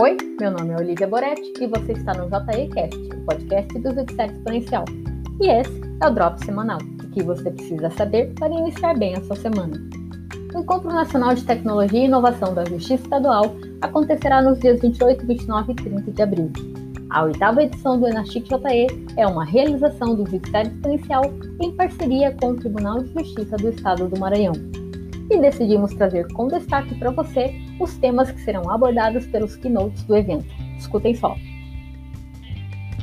Oi, meu nome é Olivia Boretti e você está no JECast, o podcast do Judiciário Exponencial. E esse é o Drop Semanal, o que você precisa saber para iniciar bem a sua semana. O Encontro Nacional de Tecnologia e Inovação da Justiça Estadual acontecerá nos dias 28, 29 e 30 de abril. A oitava edição do Enachic JE é uma realização do Judiciário Exponencial em parceria com o Tribunal de Justiça do Estado do Maranhão e decidimos trazer com destaque para você os temas que serão abordados pelos keynotes do evento. Escutem só.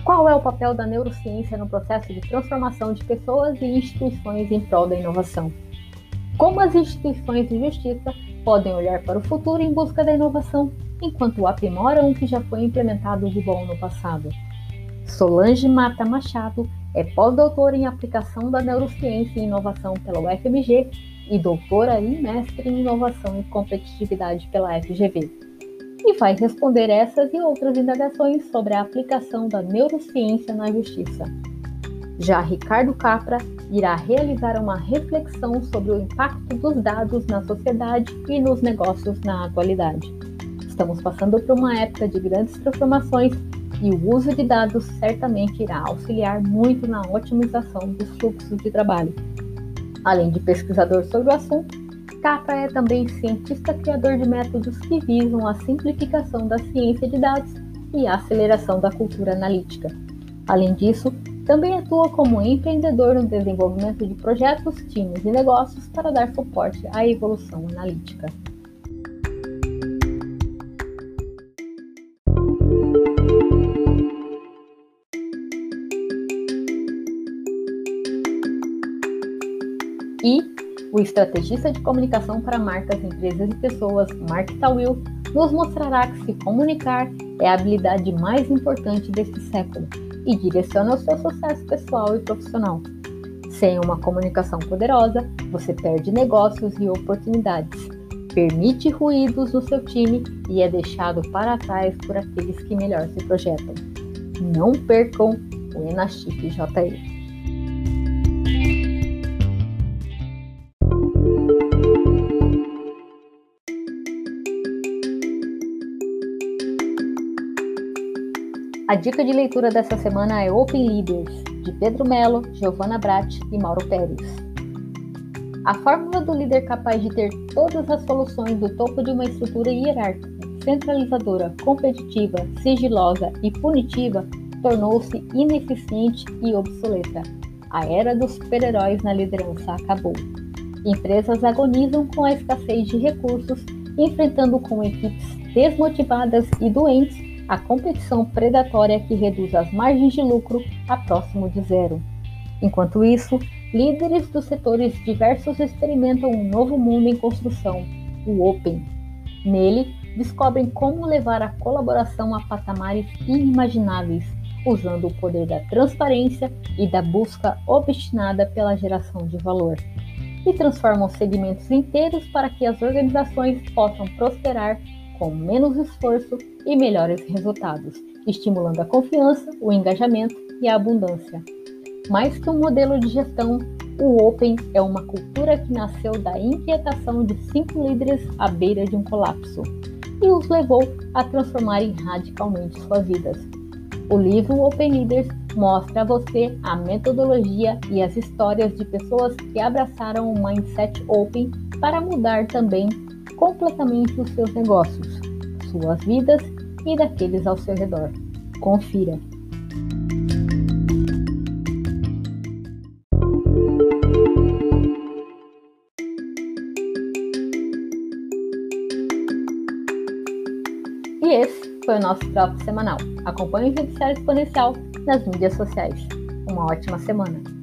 Qual é o papel da neurociência no processo de transformação de pessoas e instituições em prol da inovação? Como as instituições de justiça podem olhar para o futuro em busca da inovação, enquanto aprimoram o que já foi implementado de bom no passado? Solange Mata Machado é pós-doutora em aplicação da neurociência e inovação pela UFMG e doutora e mestre em inovação e competitividade pela FGV. E vai responder essas e outras indagações sobre a aplicação da neurociência na justiça. Já Ricardo Capra irá realizar uma reflexão sobre o impacto dos dados na sociedade e nos negócios na atualidade. Estamos passando por uma época de grandes transformações e o uso de dados certamente irá auxiliar muito na otimização dos fluxos de trabalho Além de pesquisador sobre o assunto, Capra é também cientista criador de métodos que visam a simplificação da ciência de dados e a aceleração da cultura analítica. Além disso, também atua como empreendedor no desenvolvimento de projetos, times e negócios para dar suporte à evolução analítica. O estrategista de comunicação para marcas, empresas e pessoas, Mark Tawil, nos mostrará que se comunicar é a habilidade mais importante deste século e direciona o seu sucesso pessoal e profissional. Sem uma comunicação poderosa, você perde negócios e oportunidades, permite ruídos no seu time e é deixado para trás por aqueles que melhor se projetam. Não percam o Enachip JE. A dica de leitura dessa semana é Open Leaders, de Pedro Melo, Giovanna Bratti e Mauro Pérez. A fórmula do líder capaz de ter todas as soluções do topo de uma estrutura hierárquica, centralizadora, competitiva, sigilosa e punitiva tornou-se ineficiente e obsoleta. A era dos super-heróis na liderança acabou. Empresas agonizam com a escassez de recursos, enfrentando com equipes desmotivadas e doentes a competição predatória que reduz as margens de lucro a próximo de zero. Enquanto isso, líderes dos setores diversos experimentam um novo mundo em construção, o Open. Nele, descobrem como levar a colaboração a patamares inimagináveis, usando o poder da transparência e da busca obstinada pela geração de valor. E transformam segmentos inteiros para que as organizações possam prosperar com menos esforço e melhores resultados, estimulando a confiança, o engajamento e a abundância. Mais que um modelo de gestão, o Open é uma cultura que nasceu da inquietação de cinco líderes à beira de um colapso e os levou a transformarem radicalmente suas vidas. O livro Open Leaders mostra a você a metodologia e as histórias de pessoas que abraçaram o mindset open para mudar também completamente os seus negócios, suas vidas e daqueles ao seu redor. Confira. E esse foi o nosso próprio semanal. Acompanhe o Judiciário Exponencial nas mídias sociais. Uma ótima semana!